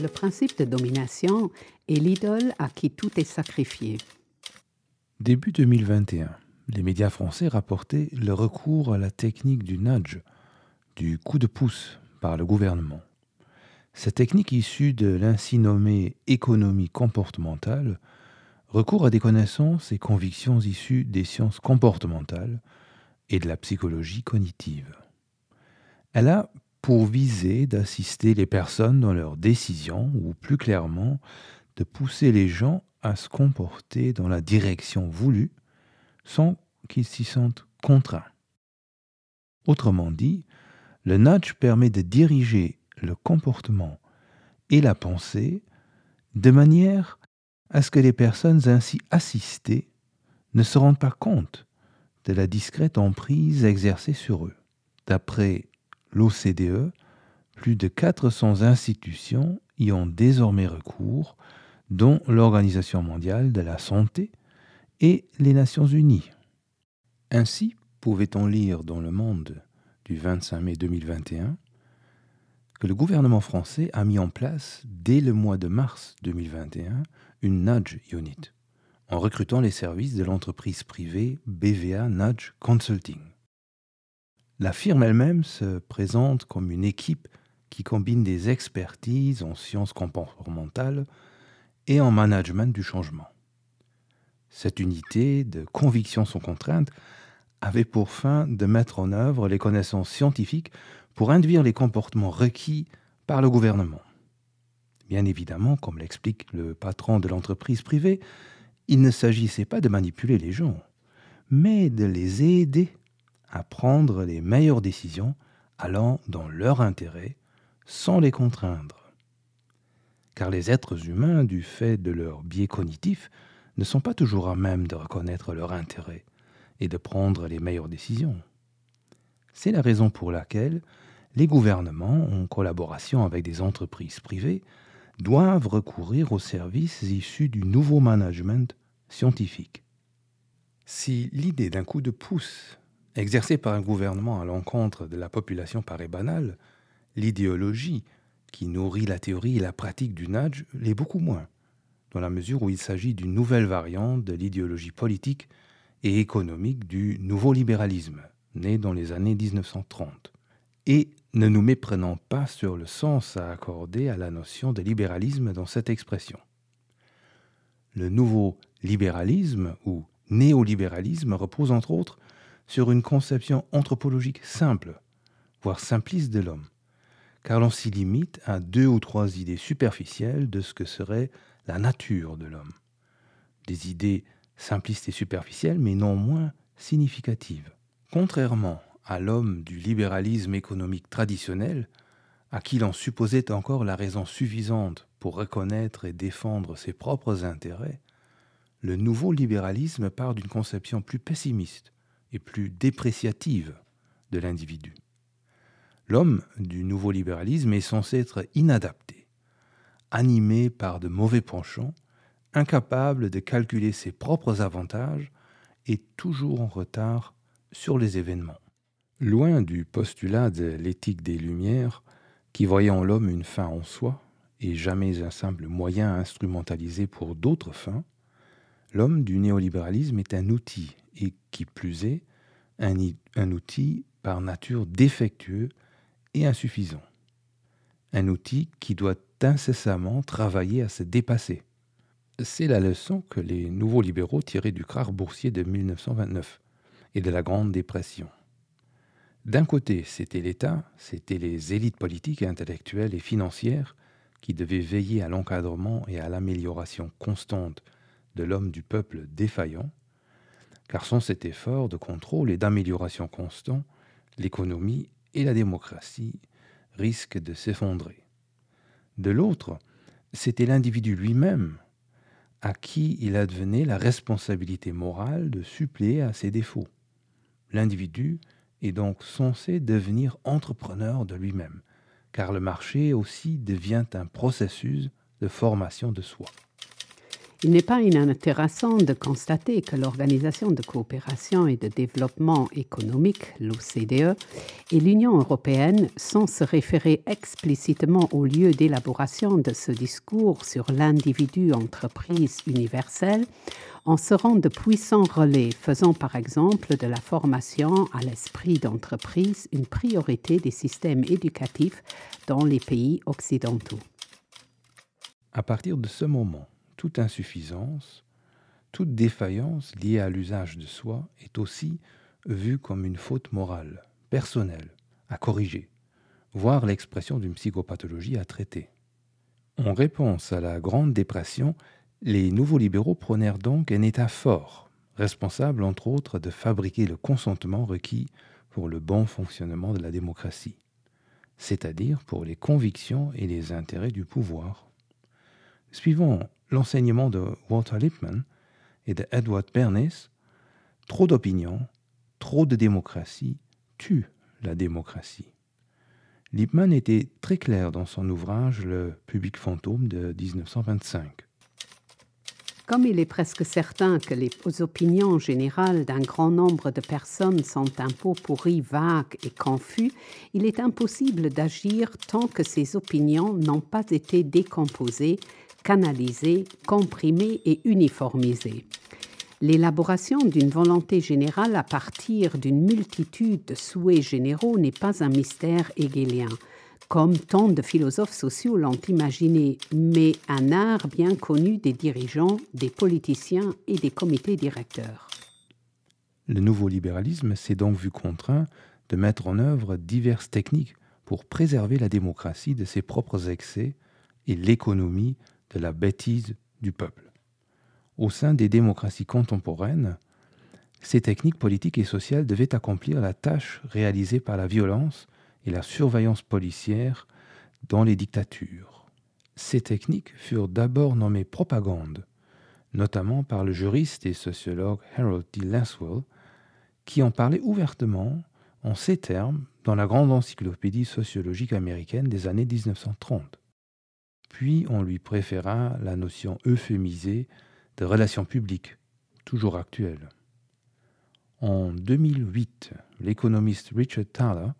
Le principe de domination est l'idole à qui tout est sacrifié. Début 2021, les médias français rapportaient le recours à la technique du nudge, du coup de pouce par le gouvernement. Cette technique issue de l'ainsi nommée économie comportementale recourt à des connaissances et convictions issues des sciences comportementales et de la psychologie cognitive. Elle a pour viser d'assister les personnes dans leurs décisions ou plus clairement de pousser les gens à se comporter dans la direction voulue sans qu'ils s'y sentent contraints. Autrement dit, le nudge permet de diriger le comportement et la pensée de manière à ce que les personnes ainsi assistées ne se rendent pas compte de la discrète emprise exercée sur eux. D'après l'OCDE, plus de 400 institutions y ont désormais recours, dont l'Organisation mondiale de la santé et les Nations unies. Ainsi, pouvait-on lire dans Le Monde du 25 mai 2021 que le gouvernement français a mis en place, dès le mois de mars 2021, une Nudge Unit, en recrutant les services de l'entreprise privée BVA Nudge Consulting. La firme elle-même se présente comme une équipe qui combine des expertises en sciences comportementales et en management du changement. Cette unité de conviction sans contrainte avait pour fin de mettre en œuvre les connaissances scientifiques pour induire les comportements requis par le gouvernement. Bien évidemment, comme l'explique le patron de l'entreprise privée, il ne s'agissait pas de manipuler les gens, mais de les aider à prendre les meilleures décisions allant dans leur intérêt sans les contraindre. Car les êtres humains, du fait de leur biais cognitif, ne sont pas toujours à même de reconnaître leur intérêt et de prendre les meilleures décisions. C'est la raison pour laquelle les gouvernements, en collaboration avec des entreprises privées, doivent recourir aux services issus du nouveau management scientifique. Si l'idée d'un coup de pouce exercé par un gouvernement à l'encontre de la population paraît banale, l'idéologie qui nourrit la théorie et la pratique du nudge l'est beaucoup moins, dans la mesure où il s'agit d'une nouvelle variante de l'idéologie politique et économique du nouveau libéralisme, né dans les années 1930. Et ne nous méprenons pas sur le sens à accorder à la notion de libéralisme dans cette expression. Le nouveau libéralisme ou néolibéralisme repose entre autres sur une conception anthropologique simple, voire simpliste de l'homme, car l'on s'y limite à deux ou trois idées superficielles de ce que serait la nature de l'homme. Des idées simplistes et superficielles, mais non moins significatives. Contrairement à l'homme du libéralisme économique traditionnel, à qui l'on supposait encore la raison suffisante pour reconnaître et défendre ses propres intérêts, le nouveau libéralisme part d'une conception plus pessimiste et plus dépréciative de l'individu. L'homme du nouveau libéralisme est censé être inadapté, animé par de mauvais penchants, incapable de calculer ses propres avantages et toujours en retard sur les événements. Loin du postulat de l'éthique des Lumières, qui voyait en l'homme une fin en soi et jamais un simple moyen instrumentalisé pour d'autres fins, l'homme du néolibéralisme est un outil et, qui plus est, un, outil par nature défectueux et insuffisant. Un outil qui doit incessamment travailler à se dépasser. C'est la leçon que les nouveaux libéraux tiraient du krach boursier de 1929 et de la Grande Dépression. D'un côté, c'était l'État, c'étaient les élites politiques, intellectuelles et financières qui devaient veiller à l'encadrement et à l'amélioration constante de l'homme du peuple défaillant, car sans cet effort de contrôle et d'amélioration constant, l'économie et la démocratie risquent de s'effondrer. De l'autre, c'était l'individu lui-même à qui il advenait la responsabilité morale de suppléer à ses défauts. L'individu est donc censé devenir entrepreneur de lui-même, car le marché aussi devient un processus de formation de soi. Il n'est pas inintéressant de constater que l'Organisation de coopération et de développement économique, l'OCDE, et l'Union européenne, sans se référer explicitement au lieu d'élaboration de ce discours sur l'individu entreprise universelle, en seront de puissants relais, faisant par exemple de la formation à l'esprit d'entreprise une priorité des systèmes éducatifs dans les pays occidentaux. À partir de ce moment, toute insuffisance, toute défaillance liée à l'usage de soi est aussi vue comme une faute morale, personnelle, à corriger, voire l'expression d'une psychopathologie à traiter. En réponse à la Grande Dépression, les nouveaux libéraux prônèrent donc un État fort, responsable entre autres de fabriquer le consentement requis pour le bon fonctionnement de la démocratie, c'est-à-dire pour les convictions et les intérêts du pouvoir. Suivant l'enseignement de Walter Lippmann et de Edward Bernays, trop d'opinions, trop de démocratie tue la démocratie. Lippmann était très clair dans son ouvrage Le public fantôme de 1925. Comme il est presque certain que les opinions générales d'un grand nombre de personnes sont un pot pourri vague et confus, il est impossible d'agir tant que ces opinions n'ont pas été décomposées, canalisées, comprimées et uniformisées. L'élaboration d'une volonté générale à partir d'une multitude de souhaits généraux n'est pas un mystère hegelien comme tant de philosophes sociaux l'ont imaginé, mais un art bien connu des dirigeants, des politiciens et des comités directeurs. Le nouveau libéralisme s'est donc vu contraint de mettre en œuvre diverses techniques pour préserver la démocratie de ses propres excès et l'économie de la bêtise du peuple. Au sein des démocraties contemporaines, ces techniques politiques et sociales devaient accomplir la tâche réalisée par la violence et la surveillance policière dans les dictatures. Ces techniques furent d'abord nommées propagande, notamment par le juriste et sociologue Harold D. Lanswell, qui en parlait ouvertement en ces termes dans la grande encyclopédie sociologique américaine des années 1930. Puis on lui préféra la notion euphémisée de relations publiques, toujours actuelle. En 2008, l'économiste Richard Thaler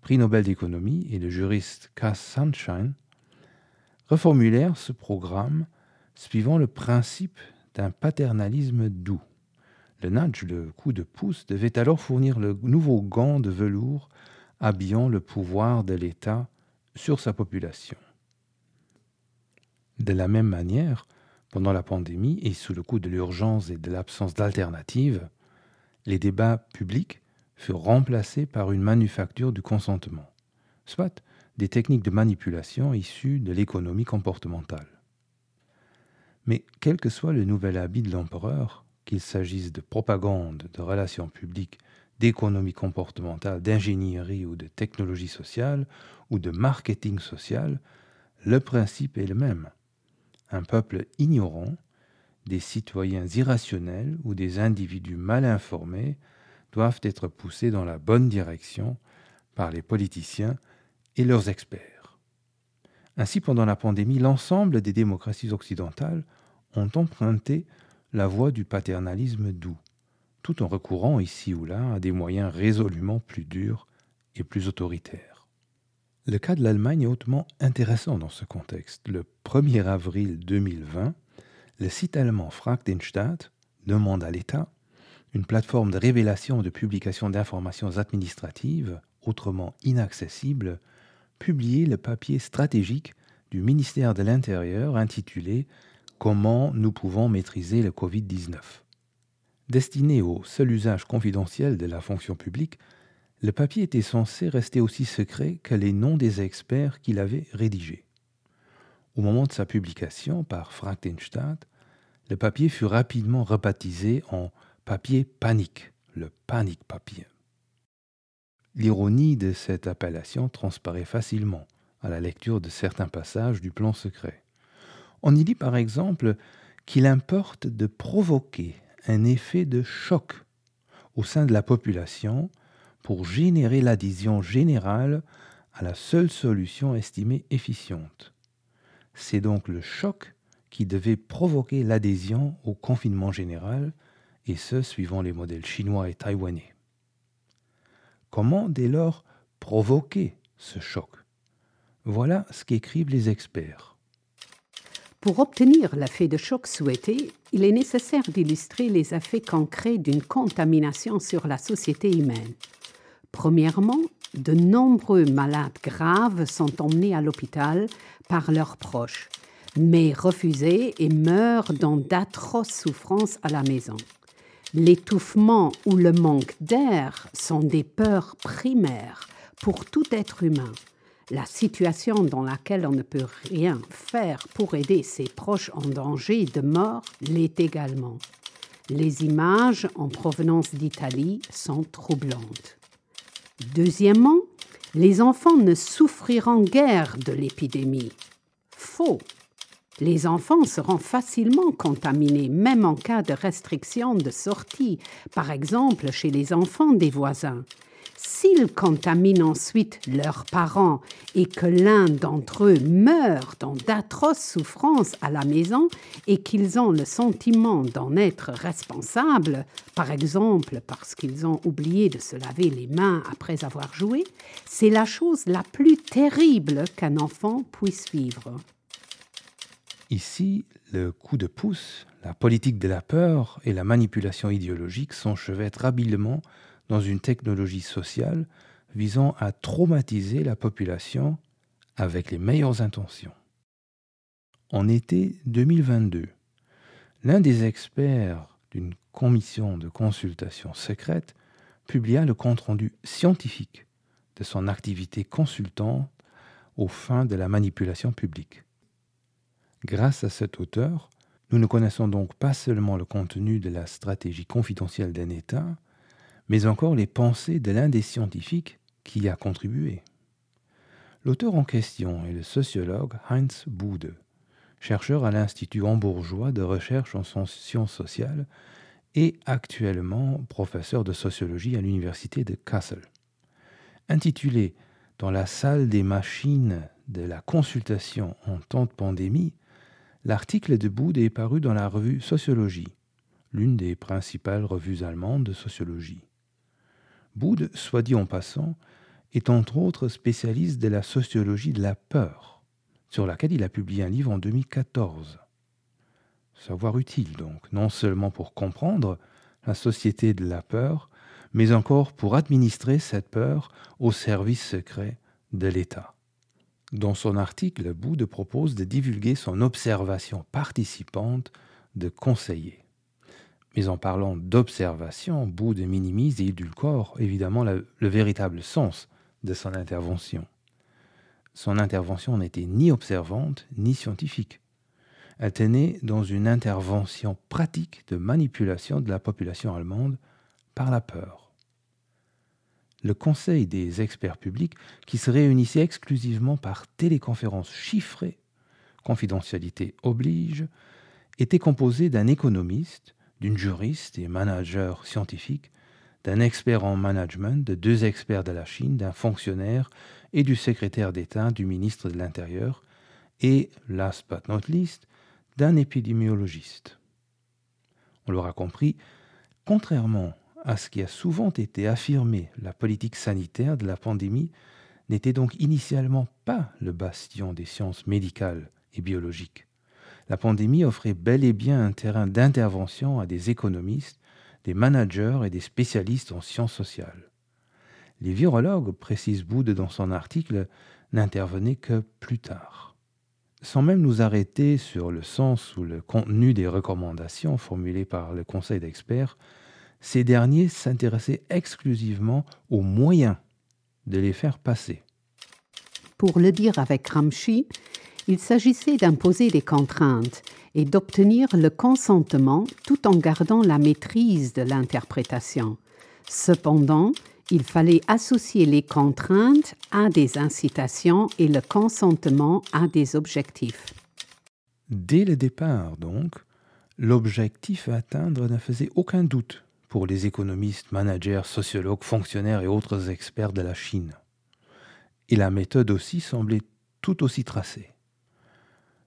prix Nobel d'économie, et le juriste Cass Sunshine, reformulèrent ce programme suivant le principe d'un paternalisme doux. Le nudge, le coup de pouce, devait alors fournir le nouveau gant de velours habillant le pouvoir de l'État sur sa population. De la même manière, pendant la pandémie et sous le coup de l'urgence et de l'absence d'alternative, les débats publics furent remplacés par une manufacture du consentement, soit des techniques de manipulation issues de l'économie comportementale. Mais quel que soit le nouvel habit de l'empereur, qu'il s'agisse de propagande, de relations publiques, d'économie comportementale, d'ingénierie ou de technologie sociale, ou de marketing social, le principe est le même. Un peuple ignorant, des citoyens irrationnels ou des individus mal informés doivent être poussés dans la bonne direction par les politiciens et leurs experts. Ainsi, pendant la pandémie, l'ensemble des démocraties occidentales ont emprunté la voie du paternalisme doux, tout en recourant ici ou là à des moyens résolument plus durs et plus autoritaires. Le cas de l'Allemagne est hautement intéressant dans ce contexte. Le 1er avril 2020, le site allemand Fragdenstadt demande à l'État une plateforme de révélation de publication d'informations administratives, autrement inaccessibles, publié le papier stratégique du ministère de l'Intérieur intitulé Comment nous pouvons maîtriser le Covid-19. Destiné au seul usage confidentiel de la fonction publique, le papier était censé rester aussi secret que les noms des experts qu'il avait rédigés. Au moment de sa publication par Frankenstadt, le papier fut rapidement rebaptisé en papier panique, le panique papier. L'ironie de cette appellation transparaît facilement à la lecture de certains passages du plan secret. On y lit par exemple qu'il importe de provoquer un effet de choc au sein de la population pour générer l'adhésion générale à la seule solution estimée efficiente. C'est donc le choc qui devait provoquer l'adhésion au confinement général, et ce suivant les modèles chinois et taïwanais. Comment dès lors provoquer ce choc? Voilà ce qu'écrivent les experts. Pour obtenir l'effet de choc souhaité, il est nécessaire d'illustrer les effets concrets d'une contamination sur la société humaine. Premièrement, de nombreux malades graves sont emmenés à l'hôpital par leurs proches, mais refusés et meurent dans d'atroces souffrances à la maison. L'étouffement ou le manque d'air sont des peurs primaires pour tout être humain. La situation dans laquelle on ne peut rien faire pour aider ses proches en danger de mort l'est également. Les images en provenance d'Italie sont troublantes. Deuxièmement, les enfants ne souffriront guère de l'épidémie. Faux. Les enfants seront facilement contaminés, même en cas de restriction de sortie, par exemple chez les enfants des voisins. S'ils contaminent ensuite leurs parents et que l'un d'entre eux meurt dans d'atroces souffrances à la maison et qu'ils ont le sentiment d'en être responsables, par exemple parce qu'ils ont oublié de se laver les mains après avoir joué, c'est la chose la plus terrible qu'un enfant puisse vivre. Ici, le coup de pouce, la politique de la peur et la manipulation idéologique s'enchevêtrent habilement dans une technologie sociale visant à traumatiser la population avec les meilleures intentions. En été 2022, l'un des experts d'une commission de consultation secrète publia le compte-rendu scientifique de son activité consultante aux fins de la manipulation publique. Grâce à cet auteur, nous ne connaissons donc pas seulement le contenu de la stratégie confidentielle d'un État, mais encore les pensées de l'un des scientifiques qui y a contribué. L'auteur en question est le sociologue Heinz Bude, chercheur à l'Institut hambourgeois de recherche en sciences sociales et actuellement professeur de sociologie à l'université de Kassel. Intitulé Dans la salle des machines de la consultation en temps de pandémie, l'article de Bude est paru dans la revue Sociologie, l'une des principales revues allemandes de sociologie. Boude, soit dit en passant, est entre autres spécialiste de la sociologie de la peur, sur laquelle il a publié un livre en 2014. Savoir utile donc, non seulement pour comprendre la société de la peur, mais encore pour administrer cette peur au service secret de l'État. Dans son article, Boude propose de divulguer son observation participante de conseiller. Mais en parlant d'observation, Bouddha minimise et édulcore évidemment le, le véritable sens de son intervention. Son intervention n'était ni observante ni scientifique. Elle tenait dans une intervention pratique de manipulation de la population allemande par la peur. Le Conseil des experts publics, qui se réunissait exclusivement par téléconférence chiffrée, confidentialité oblige, était composé d'un économiste, d'une juriste et manager scientifique, d'un expert en management, de deux experts de la Chine, d'un fonctionnaire et du secrétaire d'État du ministre de l'Intérieur, et, last but not least, d'un épidémiologiste. On l'aura compris, contrairement à ce qui a souvent été affirmé, la politique sanitaire de la pandémie n'était donc initialement pas le bastion des sciences médicales et biologiques la pandémie offrait bel et bien un terrain d'intervention à des économistes, des managers et des spécialistes en sciences sociales. Les virologues, précise Boude dans son article, n'intervenaient que plus tard. Sans même nous arrêter sur le sens ou le contenu des recommandations formulées par le Conseil d'experts, ces derniers s'intéressaient exclusivement aux moyens de les faire passer. Pour le dire avec il s'agissait d'imposer des contraintes et d'obtenir le consentement tout en gardant la maîtrise de l'interprétation. Cependant, il fallait associer les contraintes à des incitations et le consentement à des objectifs. Dès le départ, donc, l'objectif à atteindre ne faisait aucun doute pour les économistes, managers, sociologues, fonctionnaires et autres experts de la Chine. Et la méthode aussi semblait tout aussi tracée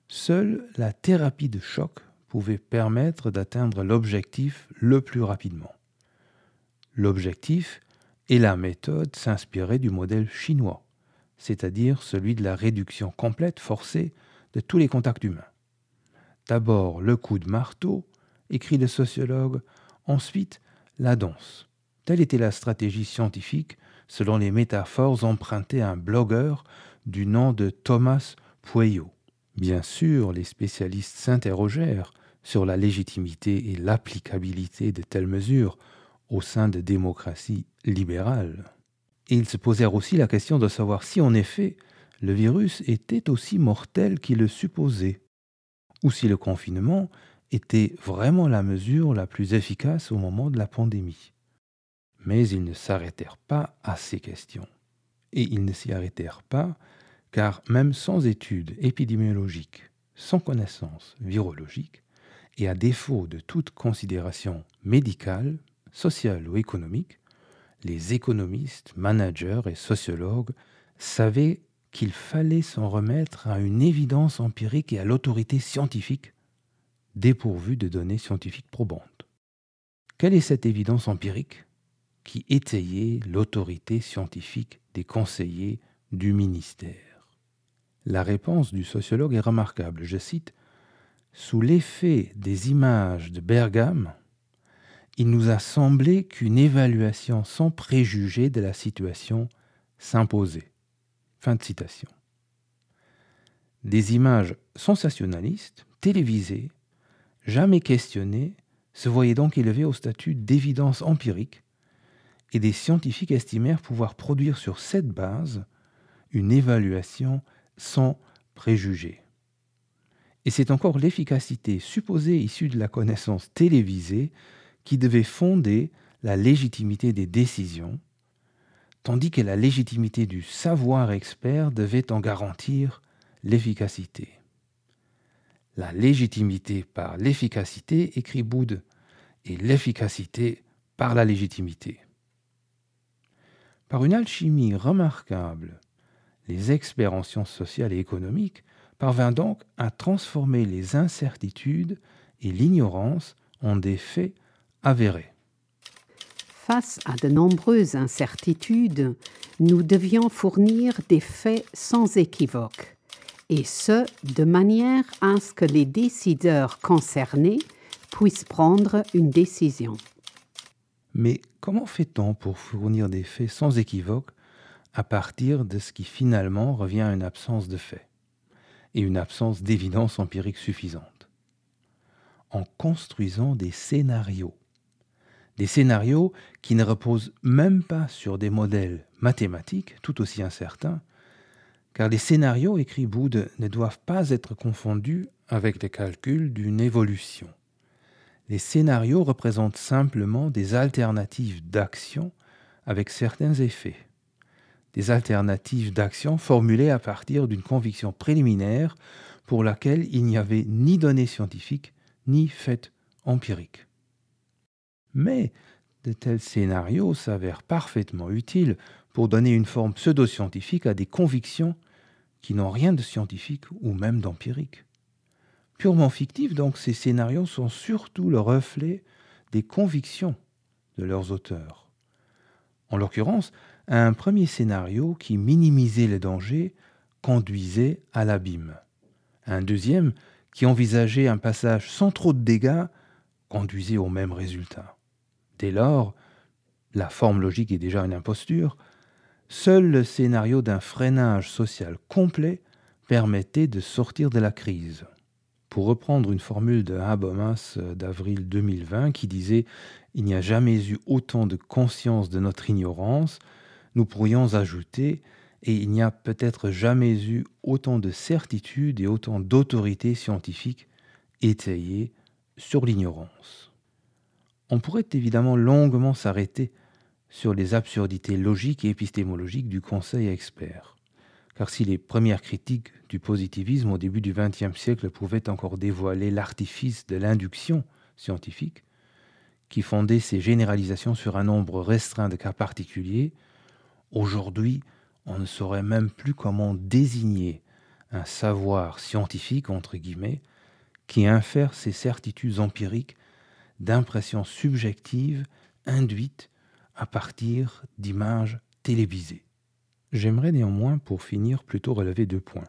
seule la thérapie de choc pouvait permettre d'atteindre l'objectif le plus rapidement. L'objectif et la méthode s'inspiraient du modèle chinois, c'est-à-dire celui de la réduction complète forcée de tous les contacts humains. D'abord le coup de marteau, écrit le sociologue, ensuite la danse. Telle était la stratégie scientifique selon les métaphores empruntées à un blogueur du nom de Thomas Pueyo. Bien sûr, les spécialistes s'interrogèrent sur la légitimité et l'applicabilité de telles mesures au sein de démocraties libérales. Et ils se posèrent aussi la question de savoir si en effet le virus était aussi mortel qu'il le supposait, ou si le confinement était vraiment la mesure la plus efficace au moment de la pandémie. Mais ils ne s'arrêtèrent pas à ces questions. Et ils ne s'y arrêtèrent pas car même sans études épidémiologiques, sans connaissances virologiques, et à défaut de toute considération médicale, sociale ou économique, les économistes, managers et sociologues savaient qu'il fallait s'en remettre à une évidence empirique et à l'autorité scientifique, dépourvue de données scientifiques probantes. Quelle est cette évidence empirique qui étayait l'autorité scientifique des conseillers du ministère? La réponse du sociologue est remarquable. Je cite Sous l'effet des images de Bergame, il nous a semblé qu'une évaluation sans préjugés de la situation s'imposait. Fin de citation. Des images sensationnalistes, télévisées, jamais questionnées, se voyaient donc élevées au statut d'évidence empirique, et des scientifiques estimèrent pouvoir produire sur cette base une évaluation sans préjugés. Et c'est encore l'efficacité supposée issue de la connaissance télévisée qui devait fonder la légitimité des décisions, tandis que la légitimité du savoir expert devait en garantir l'efficacité. La légitimité par l'efficacité, écrit Boude, et l'efficacité par la légitimité. Par une alchimie remarquable, les experts en sciences sociales et économiques parvinrent donc à transformer les incertitudes et l'ignorance en des faits Face à de nombreuses incertitudes, nous devions fournir des faits sans équivoque, et ce, de manière à ce que les décideurs concernés puissent prendre une décision. Mais comment fait-on pour fournir des faits sans équivoque à partir de ce qui finalement revient à une absence de faits et une absence d'évidence empirique suffisante En construisant des scénarios des scénarios qui ne reposent même pas sur des modèles mathématiques tout aussi incertains, car les scénarios, écrit Boud, ne doivent pas être confondus avec les calculs d'une évolution. Les scénarios représentent simplement des alternatives d'action avec certains effets. Des alternatives d'action formulées à partir d'une conviction préliminaire pour laquelle il n'y avait ni données scientifiques ni faits empiriques. Mais de tels scénarios s'avèrent parfaitement utiles pour donner une forme pseudo-scientifique à des convictions qui n'ont rien de scientifique ou même d'empirique. Purement fictifs, donc, ces scénarios sont surtout le reflet des convictions de leurs auteurs. En l'occurrence, un premier scénario qui minimisait les dangers conduisait à l'abîme. Un deuxième qui envisageait un passage sans trop de dégâts conduisait au même résultat. Dès lors, la forme logique est déjà une imposture, seul le scénario d'un freinage social complet permettait de sortir de la crise. Pour reprendre une formule de Habermas d'avril 2020 qui disait Il n'y a jamais eu autant de conscience de notre ignorance, nous pourrions ajouter Et il n'y a peut-être jamais eu autant de certitude et autant d'autorité scientifique étayée sur l'ignorance. On pourrait évidemment longuement s'arrêter sur les absurdités logiques et épistémologiques du conseil expert. Car si les premières critiques du positivisme au début du XXe siècle pouvaient encore dévoiler l'artifice de l'induction scientifique, qui fondait ses généralisations sur un nombre restreint de cas particuliers, aujourd'hui on ne saurait même plus comment désigner un savoir scientifique, entre guillemets, qui infère ses certitudes empiriques d'impressions subjectives induites à partir d'images télévisées. J'aimerais néanmoins, pour finir, plutôt relever deux points.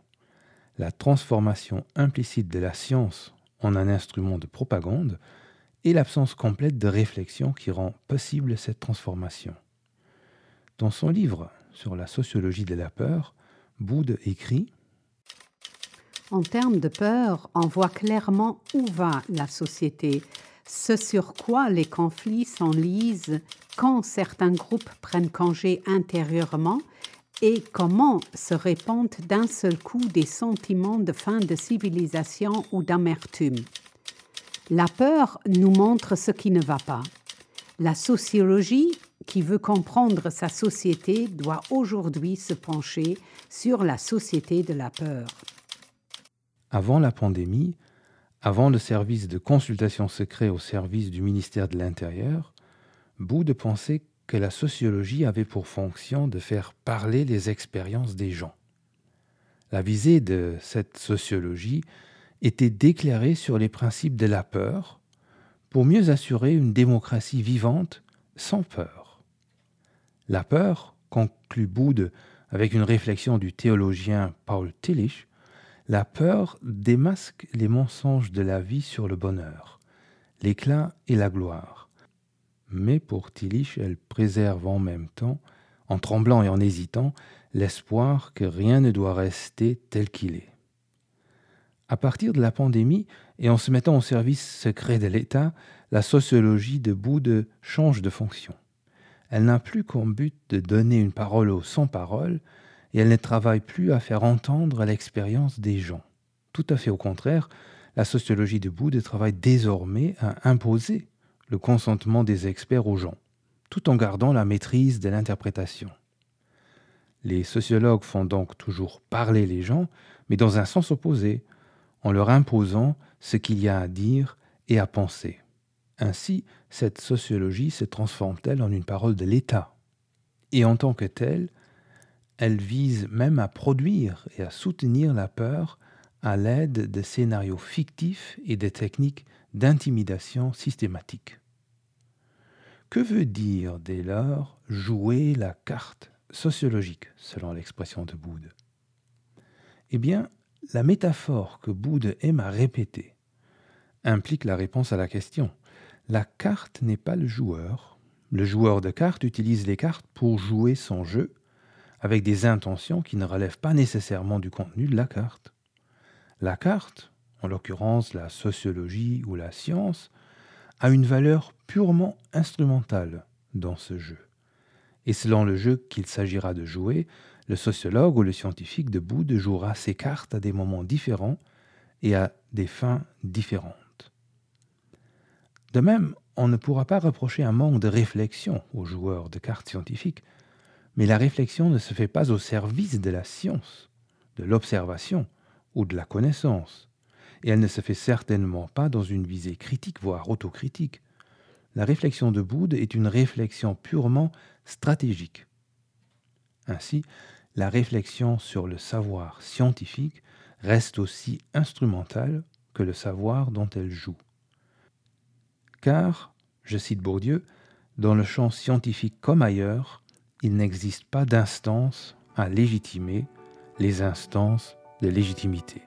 La transformation implicite de la science en un instrument de propagande et l'absence complète de réflexion qui rend possible cette transformation. Dans son livre sur la sociologie de la peur, Boude écrit En termes de peur, on voit clairement où va la société, ce sur quoi les conflits s'enlisent quand certains groupes prennent congé intérieurement et comment se répandent d'un seul coup des sentiments de fin de civilisation ou d'amertume. La peur nous montre ce qui ne va pas. La sociologie, qui veut comprendre sa société, doit aujourd'hui se pencher sur la société de la peur. Avant la pandémie, avant le service de consultation secret au service du ministère de l'Intérieur, Boude pensait que la sociologie avait pour fonction de faire parler les expériences des gens. La visée de cette sociologie était d'éclairer sur les principes de la peur pour mieux assurer une démocratie vivante sans peur. La peur, conclut Boude avec une réflexion du théologien Paul Tillich, la peur démasque les mensonges de la vie sur le bonheur, l'éclat et la gloire. Mais pour Tillich, elle préserve en même temps, en tremblant et en hésitant, l'espoir que rien ne doit rester tel qu'il est. À partir de la pandémie et en se mettant au service secret de l'État, la sociologie de Boude change de fonction. Elle n'a plus comme but de donner une parole aux sans-parole, et elle ne travaille plus à faire entendre l'expérience des gens. Tout à fait au contraire, la sociologie de Boude travaille désormais à imposer le consentement des experts aux gens, tout en gardant la maîtrise de l'interprétation. Les sociologues font donc toujours parler les gens, mais dans un sens opposé, en leur imposant ce qu'il y a à dire et à penser. Ainsi, cette sociologie se transforme-t-elle en une parole de l'État? Et en tant que telle, elle vise même à produire et à soutenir la peur à l'aide de scénarios fictifs et de techniques d'intimidation systématique. Que veut dire dès lors jouer la carte sociologique, selon l'expression de Boude? Eh bien, la métaphore que Boude aime à répéter implique la réponse à la question. La carte n'est pas le joueur. Le joueur de cartes utilise les cartes pour jouer son jeu avec des intentions qui ne relèvent pas nécessairement du contenu de la carte. La carte, en l'occurrence la sociologie ou la science, a une valeur purement instrumentale dans ce jeu. Et selon le jeu qu'il s'agira de jouer, le sociologue ou le scientifique debout de jouera ses cartes à des moments différents et à des fins différentes. De même, on ne pourra pas reprocher un manque de réflexion aux joueurs de cartes scientifiques, mais la réflexion ne se fait pas au service de la science, de l'observation ou de la connaissance, et elle ne se fait certainement pas dans une visée critique, voire autocritique. La réflexion de Boude est une réflexion purement stratégique. Ainsi, la réflexion sur le savoir scientifique reste aussi instrumentale que le savoir dont elle joue. Car, je cite Bourdieu, dans le champ scientifique comme ailleurs, il n'existe pas d'instance à légitimer les instances de légitimité.